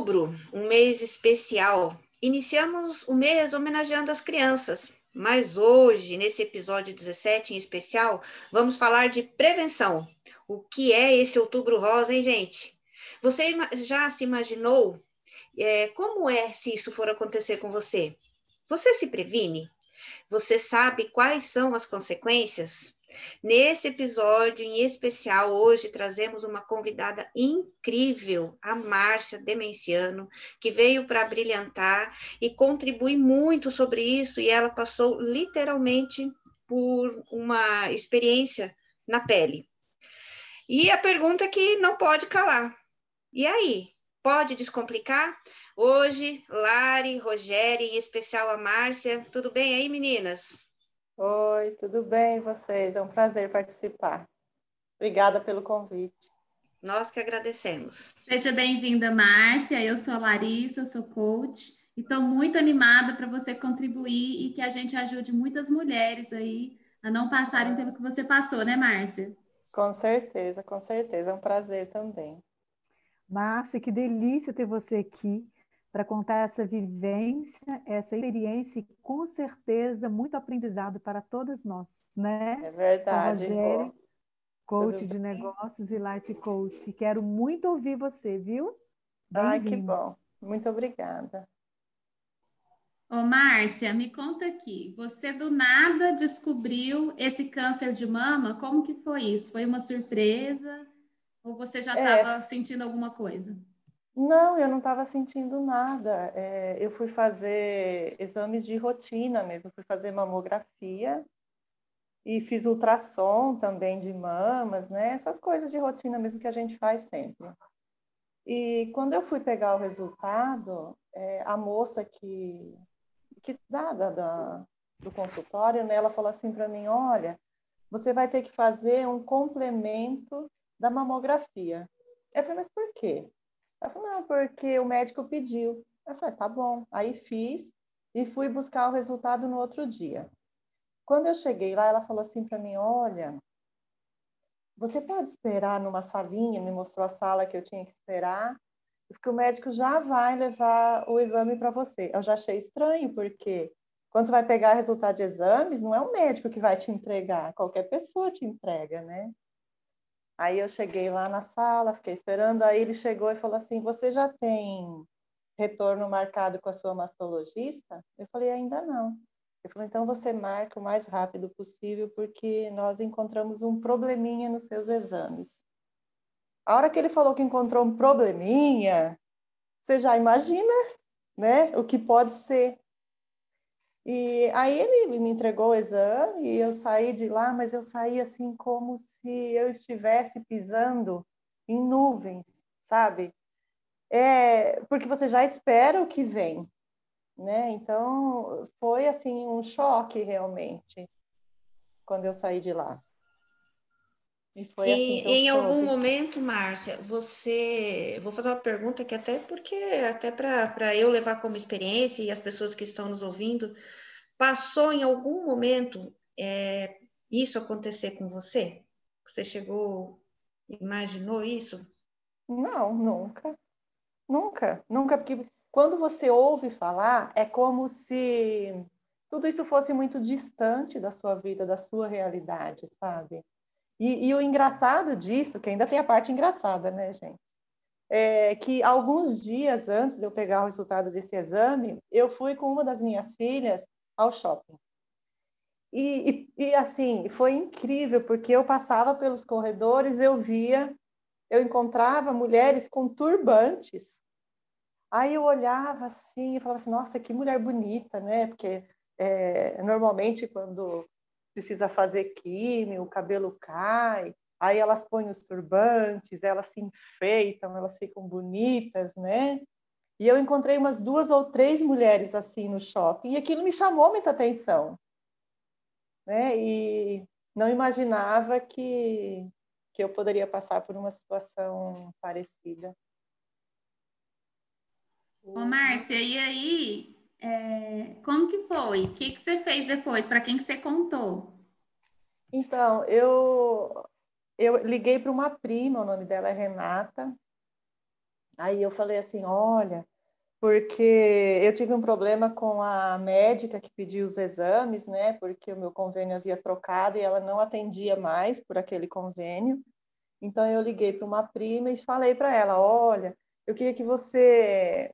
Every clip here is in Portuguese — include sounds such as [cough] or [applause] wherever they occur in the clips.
Outubro, um mês especial. Iniciamos o mês homenageando as crianças, mas hoje, nesse episódio 17 em especial, vamos falar de prevenção. O que é esse Outubro Rosa, hein, gente? Você já se imaginou é, como é se isso for acontecer com você? Você se previne? Você sabe quais são as consequências? Nesse episódio em especial, hoje trazemos uma convidada incrível, a Márcia Demenciano, que veio para brilhantar e contribui muito sobre isso, e ela passou literalmente por uma experiência na pele. E a pergunta que não pode calar: e aí? Pode descomplicar? Hoje, Lari, Rogério, em especial a Márcia. Tudo bem aí, meninas? Oi, tudo bem vocês? É um prazer participar. Obrigada pelo convite. Nós que agradecemos. Seja bem-vinda, Márcia. Eu sou a Larissa, sou coach e estou muito animada para você contribuir e que a gente ajude muitas mulheres aí a não passarem pelo que você passou, né, Márcia? Com certeza, com certeza. É um prazer também. Márcia, que delícia ter você aqui para contar essa vivência, essa experiência e com certeza muito aprendizado para todas nós, né? É verdade. Rogério, coach de negócios e life coach. Quero muito ouvir você, viu? Ai, que bom. Muito obrigada. Ô, Márcia, me conta aqui. Você do nada descobriu esse câncer de mama? Como que foi isso? Foi uma surpresa? Ou você já estava é... sentindo alguma coisa? Não, eu não estava sentindo nada. É, eu fui fazer exames de rotina mesmo, fui fazer mamografia e fiz ultrassom também de mamas, né? Essas coisas de rotina mesmo que a gente faz sempre. E quando eu fui pegar o resultado, é, a moça que, que dá, da, da, do consultório, né, ela falou assim para mim, olha, você vai ter que fazer um complemento da mamografia. Eu falei, mas por quê? Ela falou, não, porque o médico pediu. Eu falei, tá bom. Aí fiz e fui buscar o resultado no outro dia. Quando eu cheguei lá, ela falou assim para mim, olha, você pode esperar numa salinha, me mostrou a sala que eu tinha que esperar, porque o médico já vai levar o exame para você. Eu já achei estranho, porque quando você vai pegar resultado de exames, não é o médico que vai te entregar, qualquer pessoa te entrega, né? Aí eu cheguei lá na sala, fiquei esperando, aí ele chegou e falou assim: Você já tem retorno marcado com a sua mastologista? Eu falei: Ainda não. Ele falou: Então você marca o mais rápido possível, porque nós encontramos um probleminha nos seus exames. A hora que ele falou que encontrou um probleminha, você já imagina, né, o que pode ser. E aí ele me entregou o exame e eu saí de lá, mas eu saí assim como se eu estivesse pisando em nuvens, sabe? É, porque você já espera o que vem, né? Então foi assim um choque realmente quando eu saí de lá. E foi e, assim em algum momento, Márcia, você. Vou fazer uma pergunta que até porque, até para eu levar como experiência e as pessoas que estão nos ouvindo, passou em algum momento é, isso acontecer com você? Você chegou, imaginou isso? Não, nunca. Nunca, nunca, porque quando você ouve falar, é como se tudo isso fosse muito distante da sua vida, da sua realidade, sabe? E, e, o engraçado disso, que ainda tem a parte engraçada, né, gente? É que alguns dias antes de eu pegar o resultado desse exame, eu fui com uma das minhas filhas ao shopping. E, e, e assim, foi incrível, porque eu passava pelos corredores, eu via, eu encontrava mulheres com turbantes. Aí eu olhava assim e falava assim, nossa, que mulher bonita, né? Porque é, normalmente quando precisa fazer químio, o cabelo cai, aí elas põem os turbantes, elas se enfeitam, elas ficam bonitas, né? E eu encontrei umas duas ou três mulheres assim no shopping, e aquilo me chamou muita atenção. Né? E não imaginava que, que eu poderia passar por uma situação parecida. Ô, Márcia, e aí, é, como que foi? O que, que você fez depois? Para quem que você contou? Então, eu, eu liguei para uma prima, o nome dela é Renata. Aí eu falei assim, olha, porque eu tive um problema com a médica que pediu os exames, né? Porque o meu convênio havia trocado e ela não atendia mais por aquele convênio. Então eu liguei para uma prima e falei para ela, olha, eu queria que você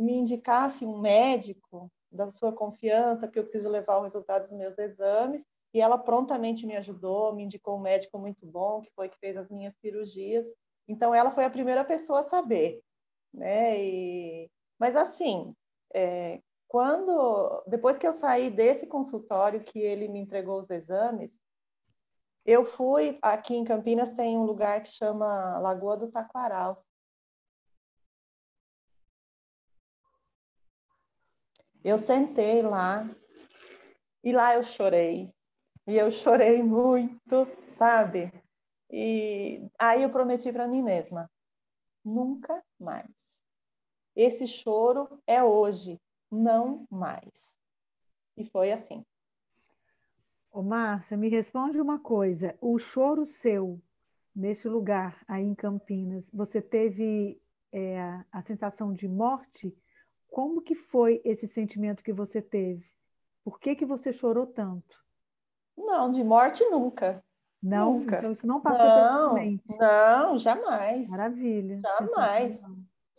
me indicasse um médico da sua confiança, porque eu preciso levar o resultado dos meus exames. E ela prontamente me ajudou, me indicou um médico muito bom, que foi que fez as minhas cirurgias. Então, ela foi a primeira pessoa a saber, né? E... Mas, assim, é, quando depois que eu saí desse consultório que ele me entregou os exames, eu fui aqui em Campinas tem um lugar que chama Lagoa do Taquaral. Eu sentei lá e lá eu chorei. E eu chorei muito, sabe? E aí eu prometi para mim mesma: nunca mais. Esse choro é hoje, não mais. E foi assim. Ô, Márcia, me responde uma coisa. O choro seu, nesse lugar, aí em Campinas, você teve é, a sensação de morte? Como que foi esse sentimento que você teve? Por que, que você chorou tanto? Não, de morte nunca. Não, nunca. então isso não passou não, pela. Não, jamais. Maravilha. Jamais.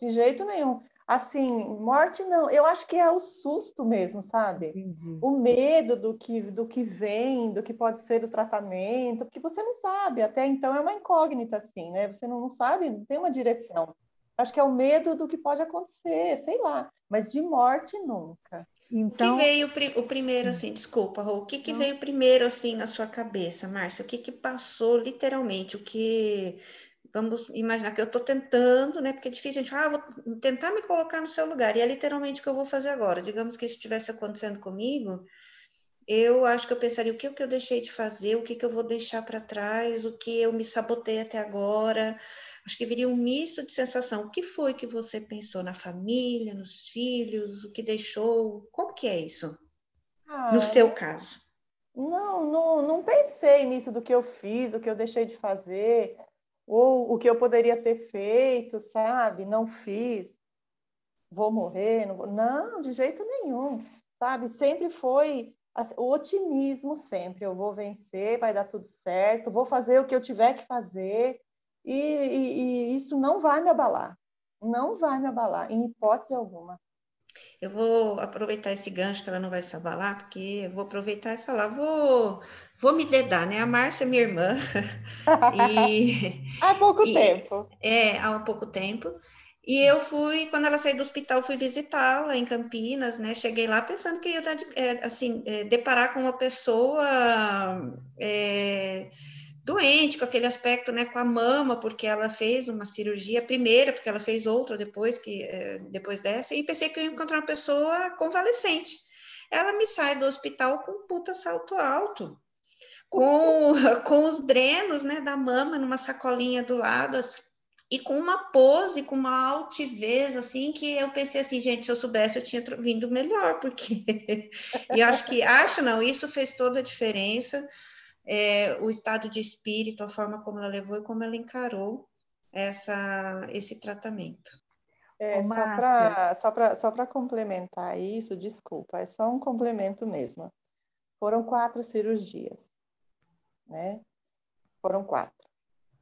De jeito nenhum. Assim, morte não. Eu acho que é o susto mesmo, sabe? Entendi. O medo do que, do que vem, do que pode ser o tratamento, porque você não sabe. Até então é uma incógnita, assim, né? Você não sabe, não tem uma direção. Acho que é o medo do que pode acontecer, sei lá. Mas de morte nunca. Então... O que veio o primeiro, assim, desculpa, Rô, o que, que veio primeiro, assim, na sua cabeça, Márcia? O que que passou, literalmente? O que... Vamos imaginar que eu estou tentando, né? Porque é difícil a gente falar, ah, vou tentar me colocar no seu lugar. E é literalmente o que eu vou fazer agora. Digamos que isso estivesse acontecendo comigo, eu acho que eu pensaria o que, o que eu deixei de fazer, o que, que eu vou deixar para trás, o que eu me sabotei até agora. Acho que viria um misto de sensação. O que foi que você pensou na família, nos filhos, o que deixou? Como que é isso? Ah, no seu caso? Não, não, não pensei nisso do que eu fiz, do que eu deixei de fazer, ou o que eu poderia ter feito, sabe? Não fiz. Vou morrer, não, vou... não de jeito nenhum, sabe? Sempre foi o otimismo sempre, eu vou vencer, vai dar tudo certo, vou fazer o que eu tiver que fazer, e, e, e isso não vai me abalar, não vai me abalar, em hipótese alguma. Eu vou aproveitar esse gancho que ela não vai se abalar, porque eu vou aproveitar e falar, vou, vou me dedar, né? A Márcia é minha irmã. [laughs] e, [laughs] há pouco e, tempo. É, há pouco tempo. E eu fui, quando ela saiu do hospital, fui visitá-la em Campinas, né? Cheguei lá pensando que ia é, assim, é, deparar com uma pessoa é, doente, com aquele aspecto, né, com a mama, porque ela fez uma cirurgia primeira, porque ela fez outra depois que depois dessa, e pensei que eu ia encontrar uma pessoa convalescente. Ela me sai do hospital com um puta salto alto, com, [laughs] com os drenos, né, da mama numa sacolinha do lado, assim, e com uma pose, com uma altivez, assim, que eu pensei assim, gente, se eu soubesse, eu tinha vindo melhor, porque [laughs] e acho que, acho não, isso fez toda a diferença, é, o estado de espírito, a forma como ela levou e como ela encarou essa, esse tratamento. É, Ô, só para só só complementar isso, desculpa, é só um complemento mesmo. Foram quatro cirurgias, né? Foram quatro.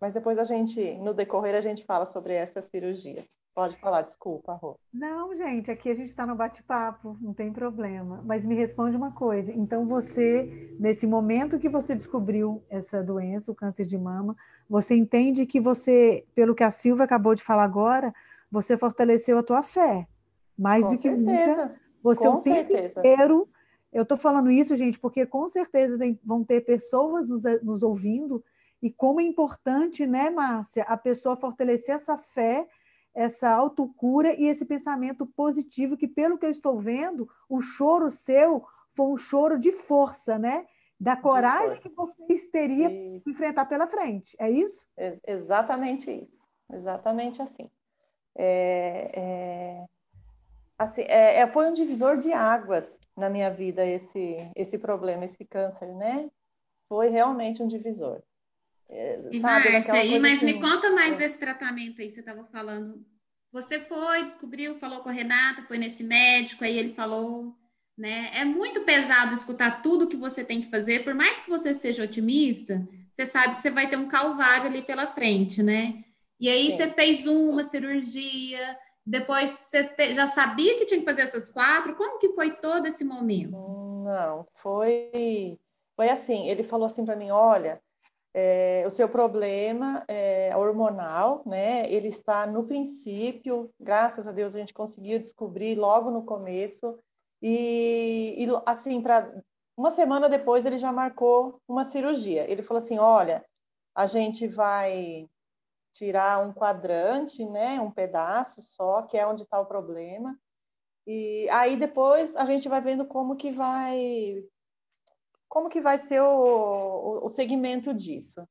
Mas depois a gente, no decorrer, a gente fala sobre essas cirurgias. Pode falar, desculpa, Rô. Não, gente, aqui a gente está no bate-papo, não tem problema. Mas me responde uma coisa. Então, você, nesse momento que você descobriu essa doença, o câncer de mama, você entende que você, pelo que a Silvia acabou de falar agora, você fortaleceu a tua fé. Mais com do que certeza. nunca. Você com o tempo certeza. inteiro. Eu estou falando isso, gente, porque com certeza tem, vão ter pessoas nos, nos ouvindo e como é importante, né, Márcia, a pessoa fortalecer essa fé, essa autocura e esse pensamento positivo, que pelo que eu estou vendo, o choro seu foi um choro de força, né? Da coragem que vocês teriam para enfrentar pela frente. É isso? É exatamente isso. Exatamente assim. É, é, assim é, é, foi um divisor de águas na minha vida esse, esse problema, esse câncer, né? Foi realmente um divisor. É, sabe, Márcia, aí, mas assim, me conta mais é. desse tratamento aí, você estava falando você foi, descobriu, falou com a Renata, foi nesse médico, aí ele falou, né? É muito pesado escutar tudo que você tem que fazer, por mais que você seja otimista, você sabe que você vai ter um calvário ali pela frente, né? E aí Sim. você fez uma cirurgia, depois você te, já sabia que tinha que fazer essas quatro. Como que foi todo esse momento? Não, foi foi assim. Ele falou assim para mim, olha, é, o seu problema é hormonal, né? Ele está no princípio, graças a Deus a gente conseguiu descobrir logo no começo e, e assim para uma semana depois ele já marcou uma cirurgia. Ele falou assim, olha, a gente vai tirar um quadrante, né? Um pedaço só, que é onde está o problema. E aí depois a gente vai vendo como que vai como que vai ser o, o, o segmento disso.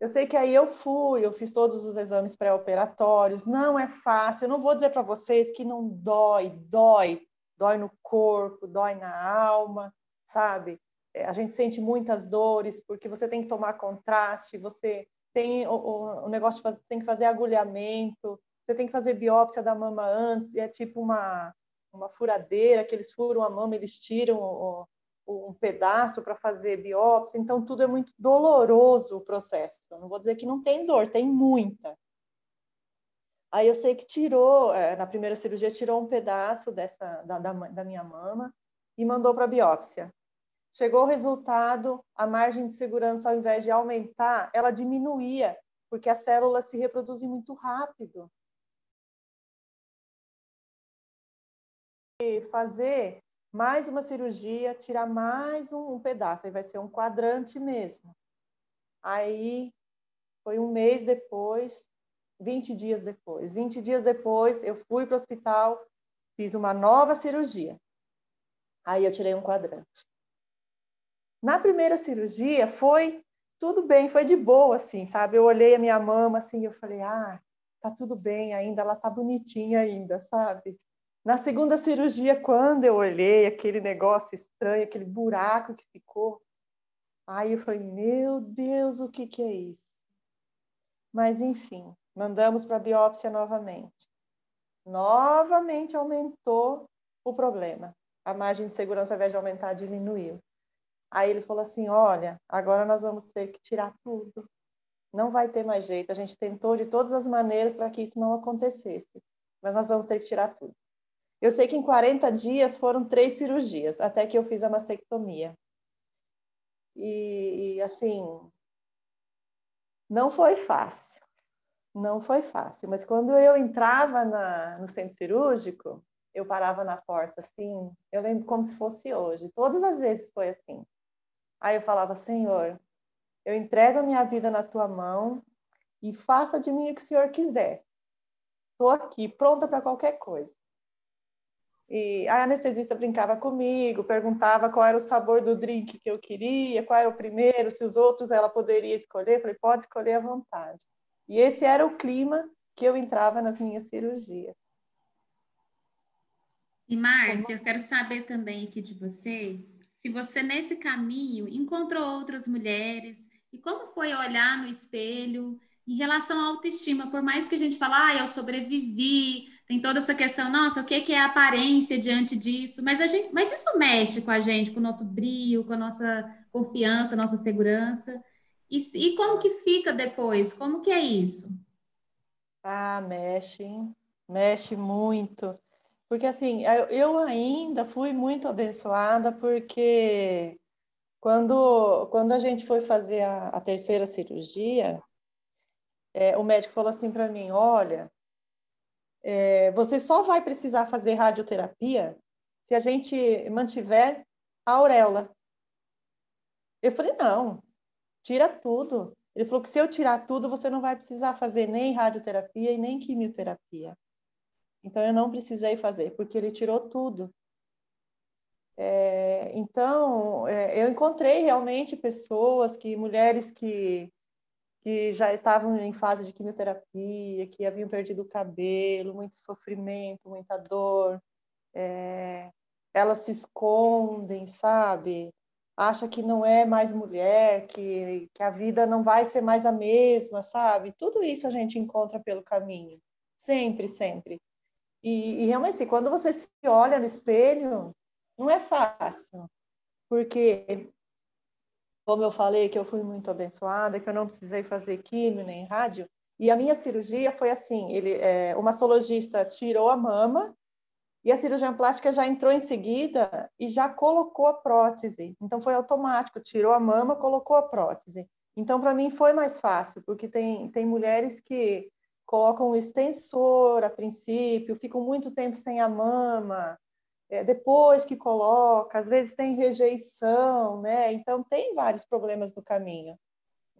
Eu sei que aí eu fui, eu fiz todos os exames pré-operatórios, não é fácil, eu não vou dizer para vocês que não dói, dói, dói no corpo, dói na alma, sabe? É, a gente sente muitas dores, porque você tem que tomar contraste, você tem o, o, o negócio de fazer, tem que fazer agulhamento, você tem que fazer biópsia da mama antes, e é tipo uma, uma furadeira que eles furam a mama, eles tiram o, um pedaço para fazer biópsia, então tudo é muito doloroso o processo. Eu não vou dizer que não tem dor, tem muita. Aí eu sei que tirou, é, na primeira cirurgia, tirou um pedaço dessa da, da, da minha mama e mandou para biópsia. Chegou o resultado, a margem de segurança, ao invés de aumentar, ela diminuía, porque as células se reproduzem muito rápido. E fazer mais uma cirurgia, tirar mais um, um pedaço, aí vai ser um quadrante mesmo. Aí foi um mês depois, 20 dias depois. 20 dias depois, eu fui para o hospital, fiz uma nova cirurgia. Aí eu tirei um quadrante. Na primeira cirurgia, foi tudo bem, foi de boa, assim, sabe? Eu olhei a minha mama, assim, eu falei, ah, tá tudo bem ainda, ela tá bonitinha ainda, sabe? Na segunda cirurgia, quando eu olhei aquele negócio estranho, aquele buraco que ficou, aí eu falei, meu Deus, o que, que é isso? Mas, enfim, mandamos para a biópsia novamente. Novamente aumentou o problema. A margem de segurança, ao invés de aumentar, diminuiu. Aí ele falou assim: Olha, agora nós vamos ter que tirar tudo. Não vai ter mais jeito. A gente tentou de todas as maneiras para que isso não acontecesse, mas nós vamos ter que tirar tudo. Eu sei que em 40 dias foram três cirurgias, até que eu fiz a mastectomia. E, e assim, não foi fácil. Não foi fácil, mas quando eu entrava na, no centro cirúrgico, eu parava na porta assim, eu lembro como se fosse hoje. Todas as vezes foi assim. Aí eu falava, Senhor, eu entrego a minha vida na tua mão e faça de mim o que o Senhor quiser. Estou aqui, pronta para qualquer coisa. E a anestesista brincava comigo, perguntava qual era o sabor do drink que eu queria, qual era o primeiro, se os outros ela poderia escolher. Eu falei, pode escolher à vontade. E esse era o clima que eu entrava nas minhas cirurgias. E Márcia, eu quero saber também aqui de você, se você nesse caminho encontrou outras mulheres e como foi olhar no espelho em relação à autoestima, por mais que a gente fale, ah, eu sobrevivi, tem toda essa questão, nossa, o que é a aparência diante disso? Mas, a gente, mas isso mexe com a gente, com o nosso brilho, com a nossa confiança, nossa segurança. E, e como que fica depois? Como que é isso? Ah, mexe, hein? mexe muito. Porque assim, eu ainda fui muito abençoada porque quando, quando a gente foi fazer a, a terceira cirurgia, é, o médico falou assim para mim: olha, é, você só vai precisar fazer radioterapia se a gente mantiver a auréola. Eu falei: não, tira tudo. Ele falou que se eu tirar tudo, você não vai precisar fazer nem radioterapia e nem quimioterapia. Então eu não precisei fazer, porque ele tirou tudo. É, então é, eu encontrei realmente pessoas que mulheres que que já estavam em fase de quimioterapia, que haviam perdido o cabelo, muito sofrimento, muita dor. É, elas se escondem, sabe? Acha que não é mais mulher, que, que a vida não vai ser mais a mesma, sabe? Tudo isso a gente encontra pelo caminho. Sempre, sempre. E, e realmente, assim, quando você se olha no espelho, não é fácil, porque, como eu falei, que eu fui muito abençoada, que eu não precisei fazer químio nem rádio, e a minha cirurgia foi assim: ele, é, o mastologista tirou a mama e a cirurgia plástica já entrou em seguida e já colocou a prótese. Então foi automático, tirou a mama, colocou a prótese. Então para mim foi mais fácil, porque tem, tem mulheres que colocam o extensor a princípio, ficam muito tempo sem a mama, é, depois que coloca, às vezes tem rejeição, né? Então tem vários problemas no caminho.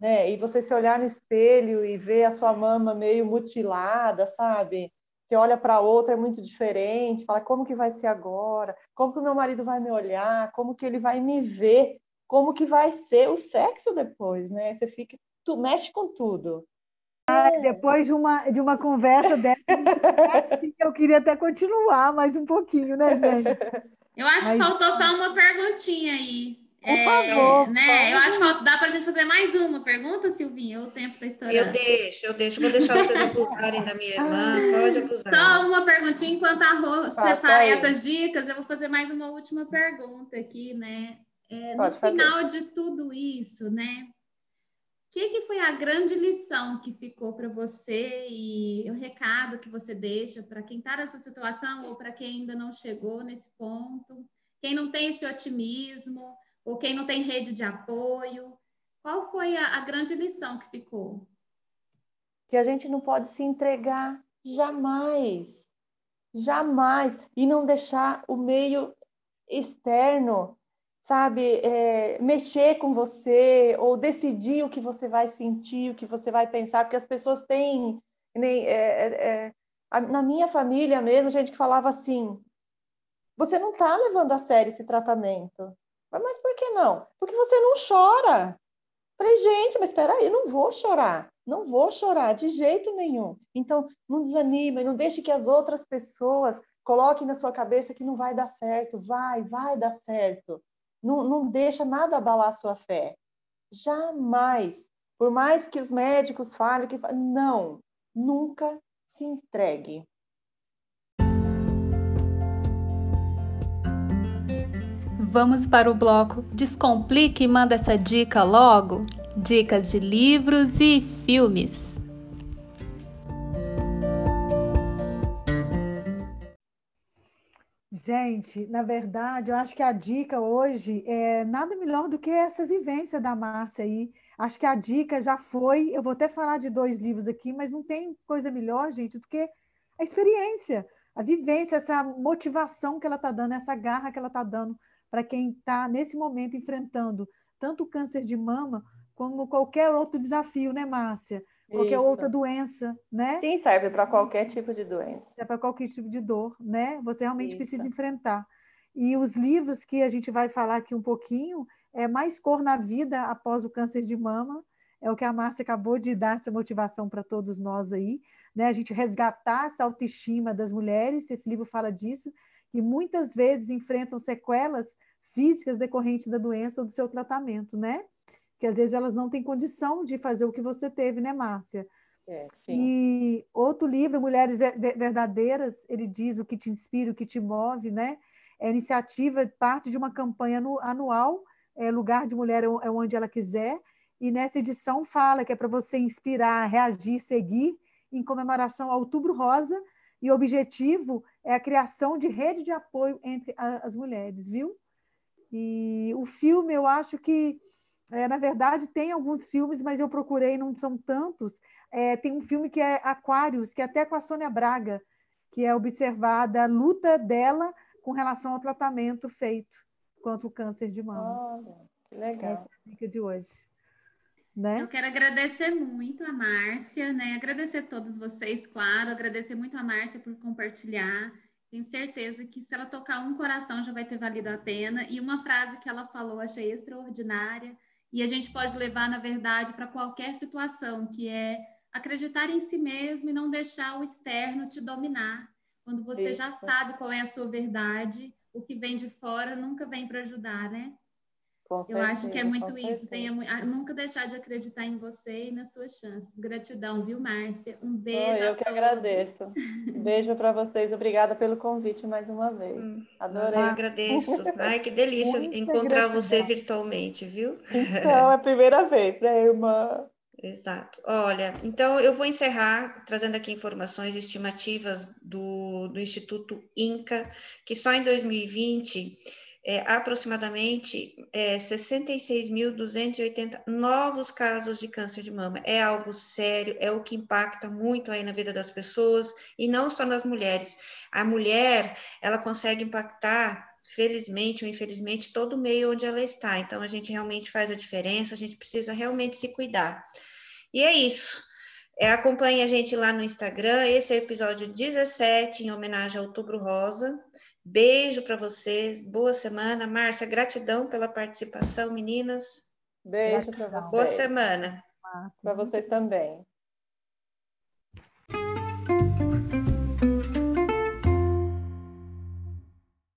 Né? E você se olhar no espelho e ver a sua mama meio mutilada, sabe? Você olha para outra é muito diferente, fala como que vai ser agora, como que o meu marido vai me olhar, como que ele vai me ver, como que vai ser o sexo depois, né? Você fica, tu mexe com tudo. Ai, depois de uma, de uma conversa dessa, eu queria até continuar mais um pouquinho, né, gente? Eu acho Mas... que faltou só uma perguntinha aí. Por é, favor. Né? Eu acho que dá para a gente fazer mais uma pergunta, Silvinha, o tempo está estourando. Eu deixo, eu deixo. Vou deixar vocês abusarem da minha irmã, pode abusar. Só uma perguntinha, enquanto a Rô separa essas dicas, eu vou fazer mais uma última pergunta aqui, né? É, no fazer. final de tudo isso, né? Que, que foi a grande lição que ficou para você e o recado que você deixa para quem está nessa situação ou para quem ainda não chegou nesse ponto? Quem não tem esse otimismo, ou quem não tem rede de apoio? Qual foi a, a grande lição que ficou? Que a gente não pode se entregar jamais, jamais, e não deixar o meio externo, sabe, é, mexer com você ou decidir o que você vai sentir, o que você vai pensar, porque as pessoas têm, nem, é, é, é na minha família mesmo, gente que falava assim, você não está levando a sério esse tratamento. Mas por que não? Porque você não chora. Falei, gente, mas espera aí, eu não vou chorar. Não vou chorar de jeito nenhum. Então, não desanime, não deixe que as outras pessoas coloquem na sua cabeça que não vai dar certo. Vai, vai dar certo. Não, não deixa nada abalar a sua fé. Jamais. Por mais que os médicos falem, que não, nunca se entregue. Vamos para o bloco Descomplique e manda essa dica logo. Dicas de livros e filmes. Gente, na verdade, eu acho que a dica hoje é nada melhor do que essa vivência da Márcia aí. Acho que a dica já foi. Eu vou até falar de dois livros aqui, mas não tem coisa melhor, gente, do que a experiência, a vivência, essa motivação que ela está dando, essa garra que ela está dando para quem está nesse momento enfrentando tanto o câncer de mama como qualquer outro desafio, né, Márcia? Qualquer Isso. outra doença, né? Sim, serve para qualquer tipo de doença. É para qualquer tipo de dor, né? Você realmente Isso. precisa enfrentar. E os livros que a gente vai falar aqui um pouquinho é Mais Cor na Vida após o câncer de mama. É o que a Márcia acabou de dar essa motivação para todos nós aí, né? A gente resgatar essa autoestima das mulheres, esse livro fala disso, que muitas vezes enfrentam sequelas físicas decorrentes da doença ou do seu tratamento, né? Que às vezes elas não têm condição de fazer o que você teve, né, Márcia? É, sim. E outro livro, Mulheres Verdadeiras, ele diz o que te inspira, o que te move, né? É iniciativa, parte de uma campanha anual, é, Lugar de Mulher é, é onde ela quiser, e nessa edição fala que é para você inspirar, reagir, seguir, em comemoração ao Outubro Rosa, e o objetivo é a criação de rede de apoio entre as mulheres, viu? E o filme, eu acho que, é, na verdade, tem alguns filmes, mas eu procurei, não são tantos. É, tem um filme que é Aquários, que é até com a Sônia Braga, que é observada a luta dela com relação ao tratamento feito contra o câncer de mama. Olha, que legal. Essa é a dica de hoje. Né? Eu quero agradecer muito a Márcia, né? Agradecer a todos vocês, claro, agradecer muito a Márcia por compartilhar. Tenho certeza que se ela tocar um coração já vai ter valido a pena. E uma frase que ela falou, achei extraordinária, e a gente pode levar, na verdade, para qualquer situação, que é acreditar em si mesmo e não deixar o externo te dominar. Quando você Isso. já sabe qual é a sua verdade, o que vem de fora nunca vem para ajudar, né? Com certeza, Eu acho que é muito isso. Tenha, nunca deixar de acreditar em você e nas suas chances. Gratidão, viu, Márcia? Um beijo. Oh, eu que todos. agradeço. Um [laughs] beijo para vocês. Obrigada pelo convite mais uma vez. Hum, Adorei. Eu agradeço. Ai, que delícia Muita encontrar gratidão. você virtualmente, viu? Então, é a primeira vez, né, irmã? Exato. Olha, então eu vou encerrar trazendo aqui informações estimativas do, do Instituto INCA, que só em 2020 é, aproximadamente é, 66.280 novos casos de câncer de mama. É algo sério, é o que impacta muito aí na vida das pessoas e não só nas mulheres. A mulher, ela consegue impactar felizmente ou infelizmente, todo o meio onde ela está. Então, a gente realmente faz a diferença, a gente precisa realmente se cuidar. E é isso. É, acompanhe a gente lá no Instagram. Esse é o episódio 17, em homenagem ao Outubro Rosa. Beijo para vocês. Boa semana. Márcia, gratidão pela participação, meninas. Beijo para vocês. Boa semana. Para vocês também.